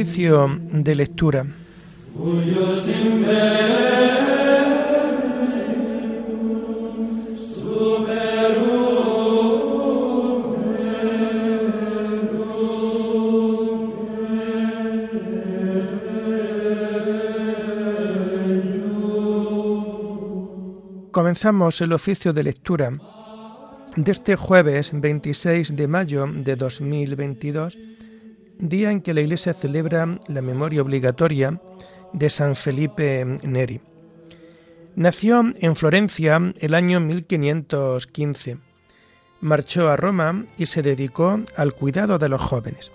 Oficio de lectura. Comenzamos el oficio de lectura de este jueves 26 de mayo de 2022 día en que la Iglesia celebra la memoria obligatoria de San Felipe Neri. Nació en Florencia el año 1515. Marchó a Roma y se dedicó al cuidado de los jóvenes.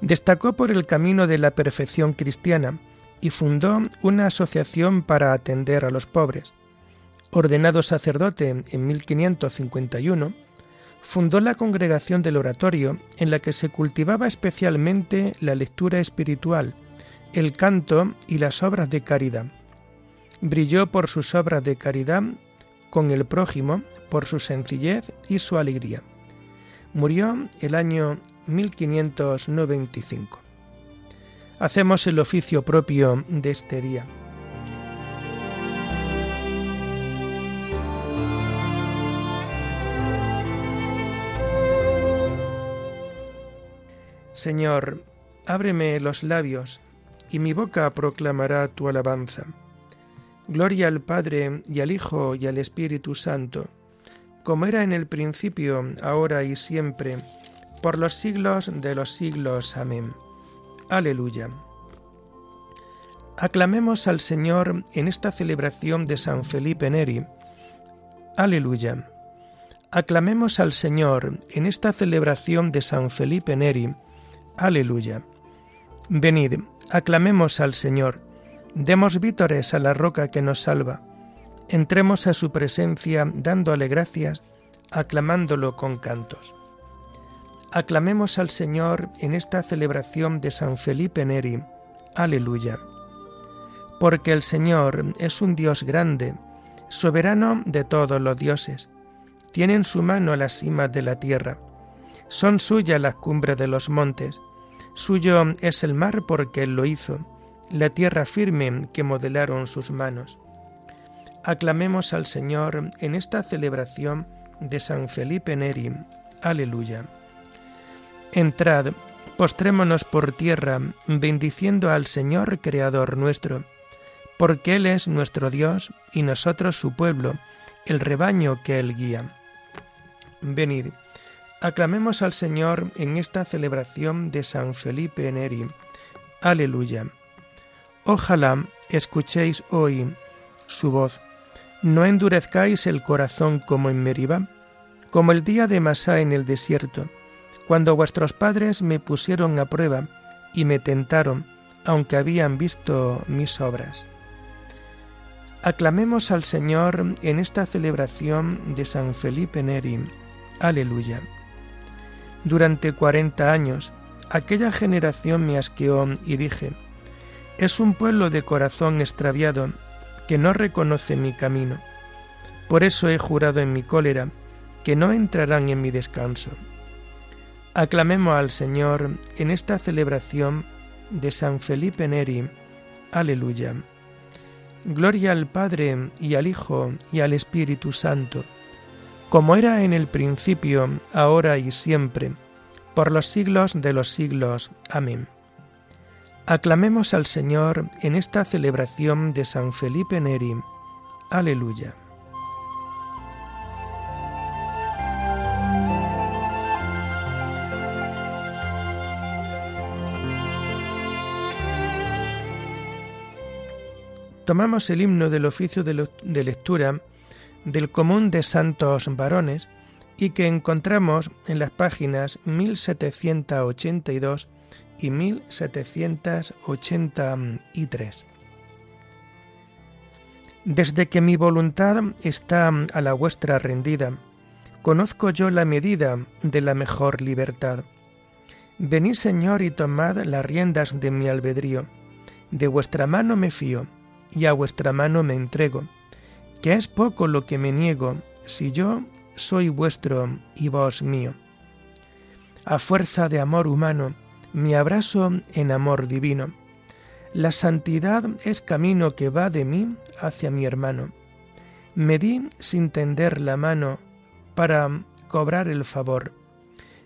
Destacó por el camino de la perfección cristiana y fundó una asociación para atender a los pobres. Ordenado sacerdote en 1551, fundó la congregación del oratorio en la que se cultivaba especialmente la lectura espiritual, el canto y las obras de caridad. Brilló por sus obras de caridad con el prójimo, por su sencillez y su alegría. Murió el año 1595. Hacemos el oficio propio de este día. Señor, ábreme los labios, y mi boca proclamará tu alabanza. Gloria al Padre y al Hijo y al Espíritu Santo, como era en el principio, ahora y siempre, por los siglos de los siglos. Amén. Aleluya. Aclamemos al Señor en esta celebración de San Felipe Neri. Aleluya. Aclamemos al Señor en esta celebración de San Felipe Neri. Aleluya. Venid, aclamemos al Señor, demos vítores a la roca que nos salva, entremos a su presencia dándole gracias, aclamándolo con cantos. Aclamemos al Señor en esta celebración de San Felipe Neri. Aleluya. Porque el Señor es un Dios grande, soberano de todos los dioses. Tiene en su mano las cimas de la tierra. Son suyas las cumbres de los montes Suyo es el mar porque Él lo hizo, la tierra firme que modelaron sus manos. Aclamemos al Señor en esta celebración de San Felipe Neri. Aleluya. Entrad, postrémonos por tierra, bendiciendo al Señor Creador nuestro, porque Él es nuestro Dios y nosotros su pueblo, el rebaño que Él guía. Venid Aclamemos al Señor en esta celebración de San Felipe Neri. Aleluya. Ojalá escuchéis hoy su voz. No endurezcáis el corazón como en Meribá, como el día de Masá en el desierto, cuando vuestros padres me pusieron a prueba y me tentaron, aunque habían visto mis obras. Aclamemos al Señor en esta celebración de San Felipe Neri. Aleluya. Durante cuarenta años aquella generación me asqueó y dije, es un pueblo de corazón extraviado que no reconoce mi camino. Por eso he jurado en mi cólera que no entrarán en mi descanso. Aclamemos al Señor en esta celebración de San Felipe Neri. Aleluya. Gloria al Padre y al Hijo y al Espíritu Santo como era en el principio, ahora y siempre, por los siglos de los siglos. Amén. Aclamemos al Señor en esta celebración de San Felipe Neri. Aleluya. Tomamos el himno del oficio de lectura del común de santos varones y que encontramos en las páginas 1782 y 1783. Desde que mi voluntad está a la vuestra rendida, conozco yo la medida de la mejor libertad. Venid Señor y tomad las riendas de mi albedrío, de vuestra mano me fío y a vuestra mano me entrego que es poco lo que me niego si yo soy vuestro y vos mío. A fuerza de amor humano, mi abrazo en amor divino. La santidad es camino que va de mí hacia mi hermano. Me di sin tender la mano para cobrar el favor.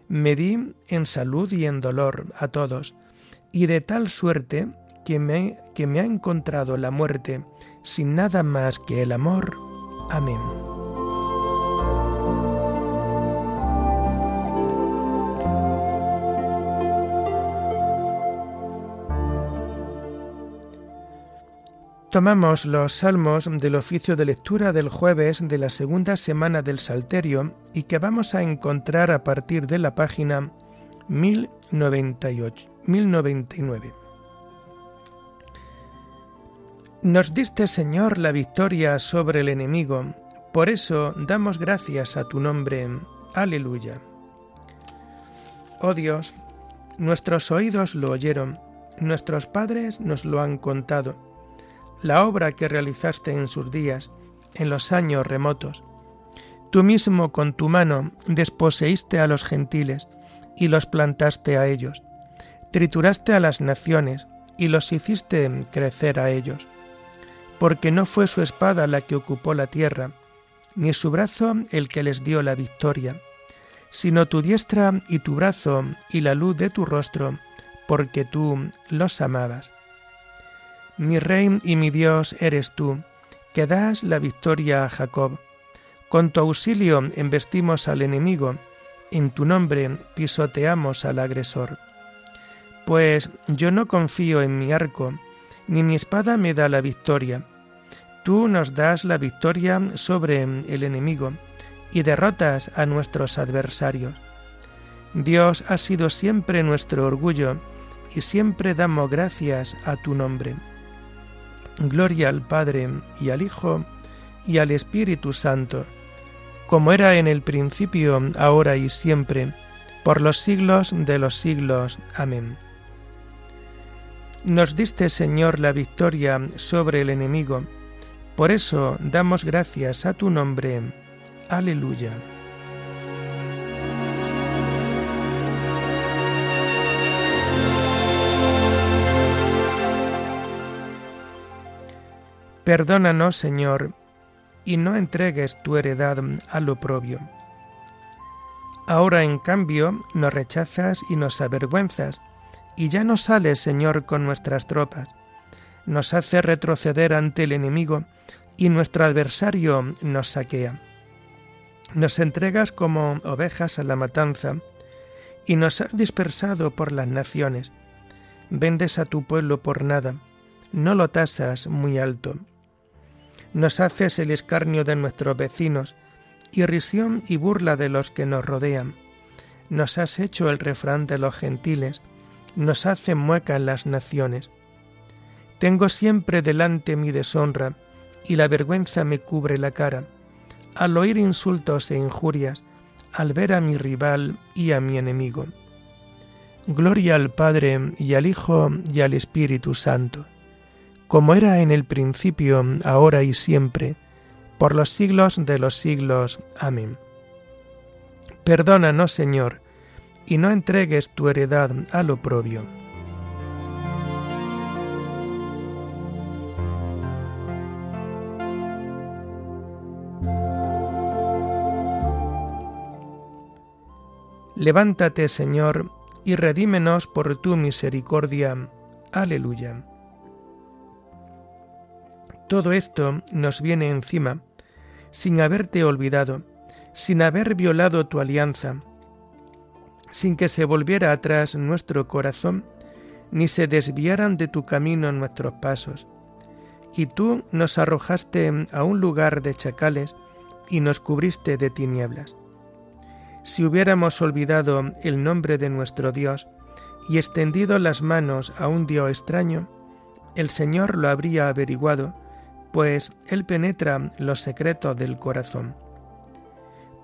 Me di en salud y en dolor a todos, y de tal suerte que me, que me ha encontrado la muerte sin nada más que el amor. Amén. Tomamos los salmos del oficio de lectura del jueves de la segunda semana del Salterio y que vamos a encontrar a partir de la página 1098, 1099. Nos diste, Señor, la victoria sobre el enemigo, por eso damos gracias a tu nombre. Aleluya. Oh Dios, nuestros oídos lo oyeron, nuestros padres nos lo han contado la obra que realizaste en sus días, en los años remotos. Tú mismo con tu mano desposeíste a los gentiles y los plantaste a ellos. Trituraste a las naciones y los hiciste crecer a ellos. Porque no fue su espada la que ocupó la tierra, ni su brazo el que les dio la victoria, sino tu diestra y tu brazo y la luz de tu rostro, porque tú los amabas. Mi rey y mi Dios eres tú, que das la victoria a Jacob. Con tu auxilio embestimos al enemigo, en tu nombre pisoteamos al agresor. Pues yo no confío en mi arco, ni mi espada me da la victoria. Tú nos das la victoria sobre el enemigo y derrotas a nuestros adversarios. Dios ha sido siempre nuestro orgullo y siempre damos gracias a tu nombre. Gloria al Padre y al Hijo y al Espíritu Santo, como era en el principio, ahora y siempre, por los siglos de los siglos. Amén. Nos diste, Señor, la victoria sobre el enemigo, por eso damos gracias a tu nombre. Aleluya. Perdónanos, Señor, y no entregues tu heredad al oprobio. Ahora, en cambio, nos rechazas y nos avergüenzas, y ya no sales, Señor, con nuestras tropas. Nos hace retroceder ante el enemigo, y nuestro adversario nos saquea. Nos entregas como ovejas a la matanza, y nos has dispersado por las naciones. Vendes a tu pueblo por nada, no lo tasas muy alto. Nos haces el escarnio de nuestros vecinos, irrisión y burla de los que nos rodean. Nos has hecho el refrán de los gentiles, nos hacen muecas las naciones. Tengo siempre delante mi deshonra, y la vergüenza me cubre la cara, al oír insultos e injurias, al ver a mi rival y a mi enemigo. Gloria al Padre y al Hijo y al Espíritu Santo como era en el principio, ahora y siempre, por los siglos de los siglos. Amén. Perdónanos, Señor, y no entregues tu heredad al oprobio. Levántate, Señor, y redímenos por tu misericordia. Aleluya. Todo esto nos viene encima, sin haberte olvidado, sin haber violado tu alianza, sin que se volviera atrás nuestro corazón, ni se desviaran de tu camino nuestros pasos. Y tú nos arrojaste a un lugar de chacales y nos cubriste de tinieblas. Si hubiéramos olvidado el nombre de nuestro Dios y extendido las manos a un Dios extraño, el Señor lo habría averiguado pues Él penetra los secretos del corazón.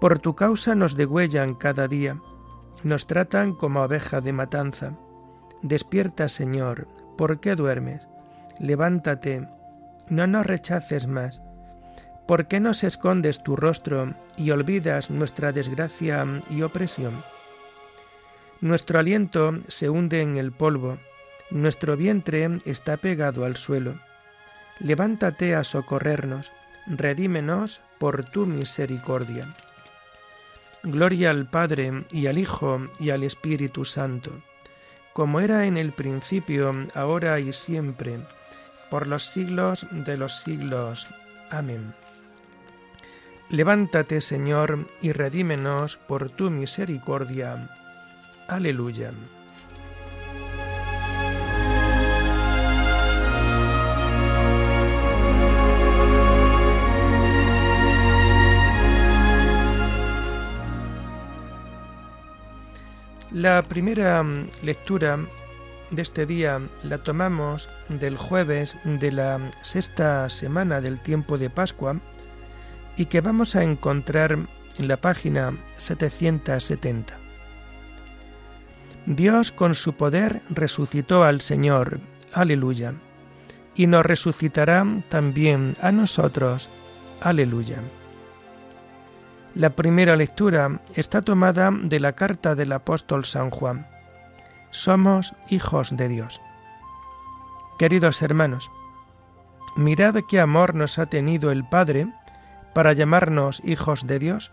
Por tu causa nos degüellan cada día, nos tratan como abeja de matanza. Despierta, Señor, ¿por qué duermes? Levántate, no nos rechaces más. ¿Por qué nos escondes tu rostro y olvidas nuestra desgracia y opresión? Nuestro aliento se hunde en el polvo, nuestro vientre está pegado al suelo. Levántate a socorrernos, redímenos por tu misericordia. Gloria al Padre y al Hijo y al Espíritu Santo, como era en el principio, ahora y siempre, por los siglos de los siglos. Amén. Levántate, Señor, y redímenos por tu misericordia. Aleluya. La primera lectura de este día la tomamos del jueves de la sexta semana del tiempo de Pascua y que vamos a encontrar en la página 770. Dios con su poder resucitó al Señor, aleluya, y nos resucitará también a nosotros, aleluya. La primera lectura está tomada de la carta del apóstol San Juan. Somos hijos de Dios. Queridos hermanos, mirad qué amor nos ha tenido el Padre para llamarnos hijos de Dios,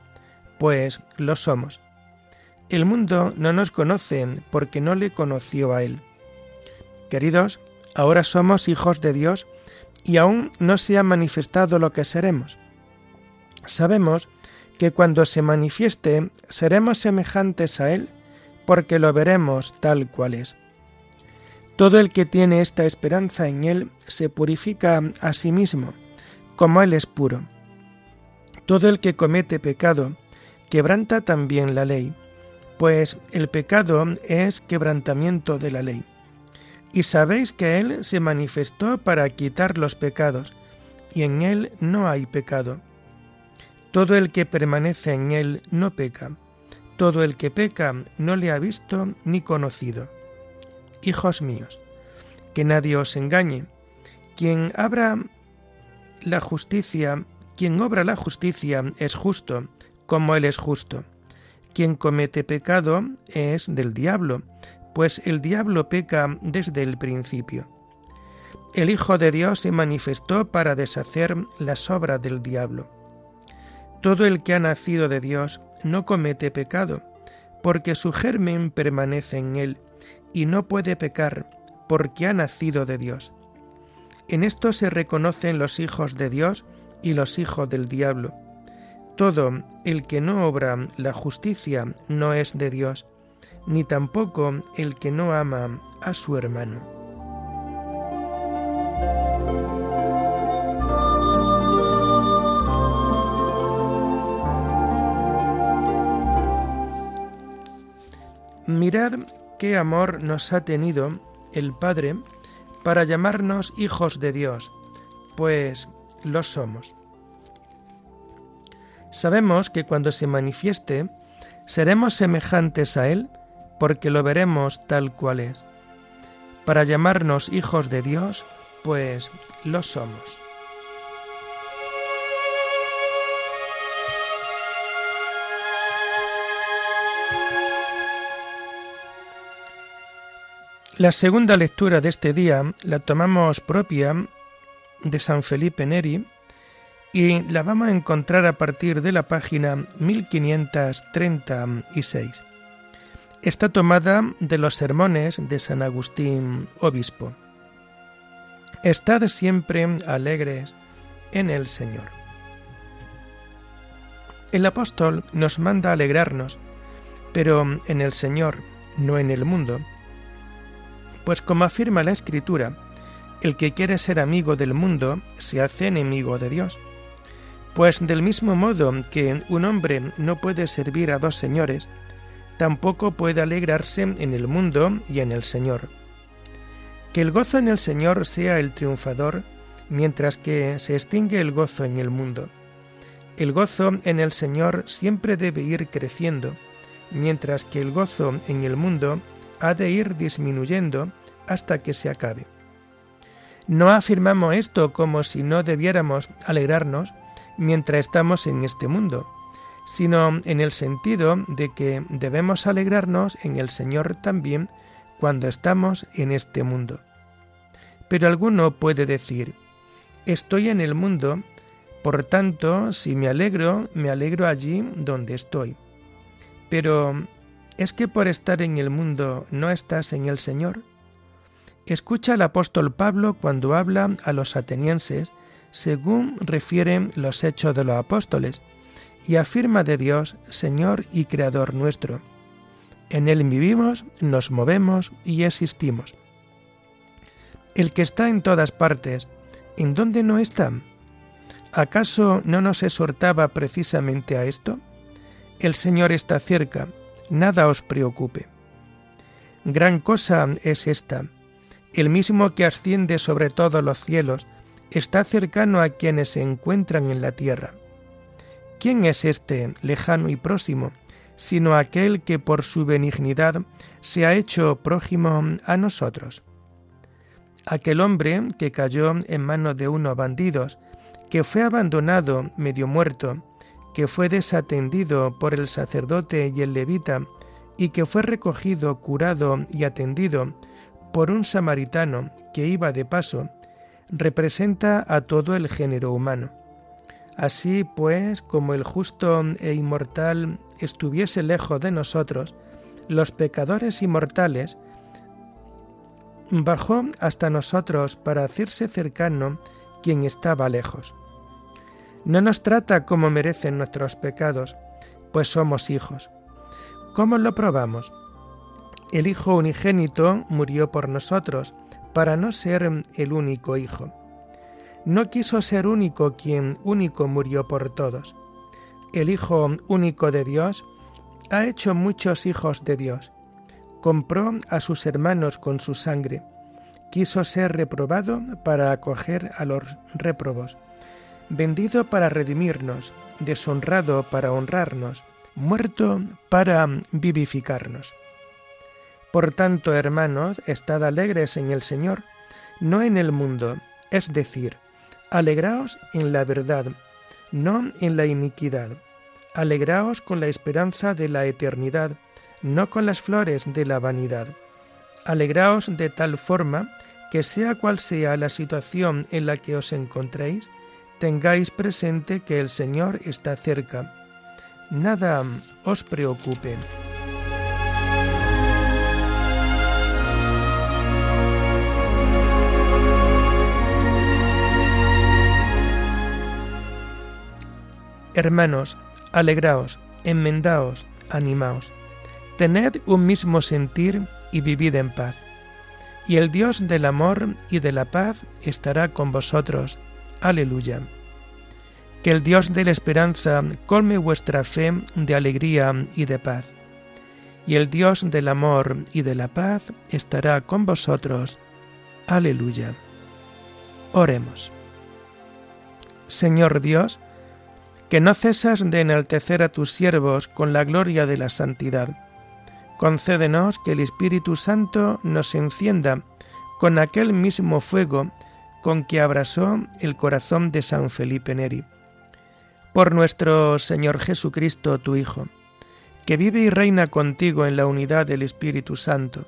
pues lo somos. El mundo no nos conoce porque no le conoció a Él. Queridos, ahora somos hijos de Dios y aún no se ha manifestado lo que seremos. Sabemos que cuando se manifieste seremos semejantes a Él, porque lo veremos tal cual es. Todo el que tiene esta esperanza en Él se purifica a sí mismo, como Él es puro. Todo el que comete pecado quebranta también la ley, pues el pecado es quebrantamiento de la ley. Y sabéis que Él se manifestó para quitar los pecados, y en Él no hay pecado. Todo el que permanece en él no peca. Todo el que peca no le ha visto ni conocido. Hijos míos, que nadie os engañe. Quien abra la justicia, quien obra la justicia es justo, como él es justo. Quien comete pecado es del diablo, pues el diablo peca desde el principio. El Hijo de Dios se manifestó para deshacer las obras del diablo. Todo el que ha nacido de Dios no comete pecado, porque su germen permanece en él, y no puede pecar, porque ha nacido de Dios. En esto se reconocen los hijos de Dios y los hijos del diablo. Todo el que no obra la justicia no es de Dios, ni tampoco el que no ama a su hermano. Mirad qué amor nos ha tenido el Padre para llamarnos hijos de Dios, pues lo somos. Sabemos que cuando se manifieste, seremos semejantes a Él porque lo veremos tal cual es. Para llamarnos hijos de Dios, pues lo somos. La segunda lectura de este día la tomamos propia de San Felipe Neri y la vamos a encontrar a partir de la página 1536. Está tomada de los sermones de San Agustín Obispo. Estad siempre alegres en el Señor. El apóstol nos manda alegrarnos, pero en el Señor, no en el mundo, pues como afirma la Escritura, el que quiere ser amigo del mundo se hace enemigo de Dios. Pues del mismo modo que un hombre no puede servir a dos señores, tampoco puede alegrarse en el mundo y en el Señor. Que el gozo en el Señor sea el triunfador, mientras que se extingue el gozo en el mundo. El gozo en el Señor siempre debe ir creciendo, mientras que el gozo en el mundo ha de ir disminuyendo hasta que se acabe. No afirmamos esto como si no debiéramos alegrarnos mientras estamos en este mundo, sino en el sentido de que debemos alegrarnos en el Señor también cuando estamos en este mundo. Pero alguno puede decir, estoy en el mundo, por tanto, si me alegro, me alegro allí donde estoy. Pero, ¿es que por estar en el mundo no estás en el Señor? Escucha al apóstol Pablo cuando habla a los atenienses según refieren los hechos de los apóstoles, y afirma de Dios Señor y Creador nuestro. En Él vivimos, nos movemos y existimos. El que está en todas partes, ¿en dónde no está? ¿Acaso no nos exhortaba precisamente a esto? El Señor está cerca, nada os preocupe. Gran cosa es esta, el mismo que asciende sobre todos los cielos, está cercano a quienes se encuentran en la tierra. ¿Quién es este lejano y próximo, sino aquel que por su benignidad se ha hecho prójimo a nosotros? Aquel hombre que cayó en manos de unos bandidos, que fue abandonado medio muerto, que fue desatendido por el sacerdote y el levita, y que fue recogido, curado y atendido por un samaritano que iba de paso, representa a todo el género humano. Así pues, como el justo e inmortal estuviese lejos de nosotros, los pecadores inmortales, bajó hasta nosotros para hacerse cercano quien estaba lejos. No nos trata como merecen nuestros pecados, pues somos hijos. ¿Cómo lo probamos? El Hijo unigénito murió por nosotros, para no ser el único Hijo. No quiso ser único quien único murió por todos. El Hijo único de Dios ha hecho muchos hijos de Dios. Compró a sus hermanos con su sangre. Quiso ser reprobado para acoger a los réprobos. Vendido para redimirnos, deshonrado para honrarnos, muerto para vivificarnos. Por tanto, hermanos, estad alegres en el Señor, no en el mundo, es decir, Alegraos en la verdad, no en la iniquidad. Alegraos con la esperanza de la eternidad, no con las flores de la vanidad. Alegraos de tal forma que sea cual sea la situación en la que os encontréis, tengáis presente que el Señor está cerca. Nada os preocupe. Hermanos, alegraos, enmendaos, animaos, tened un mismo sentir y vivid en paz. Y el Dios del amor y de la paz estará con vosotros. Aleluya. Que el Dios de la esperanza colme vuestra fe de alegría y de paz. Y el Dios del amor y de la paz estará con vosotros. Aleluya. Oremos. Señor Dios, que no cesas de enaltecer a tus siervos con la gloria de la santidad. Concédenos que el Espíritu Santo nos encienda con aquel mismo fuego con que abrasó el corazón de San Felipe Neri. Por nuestro Señor Jesucristo, tu Hijo, que vive y reina contigo en la unidad del Espíritu Santo,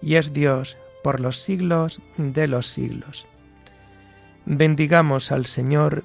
y es Dios por los siglos de los siglos. Bendigamos al Señor,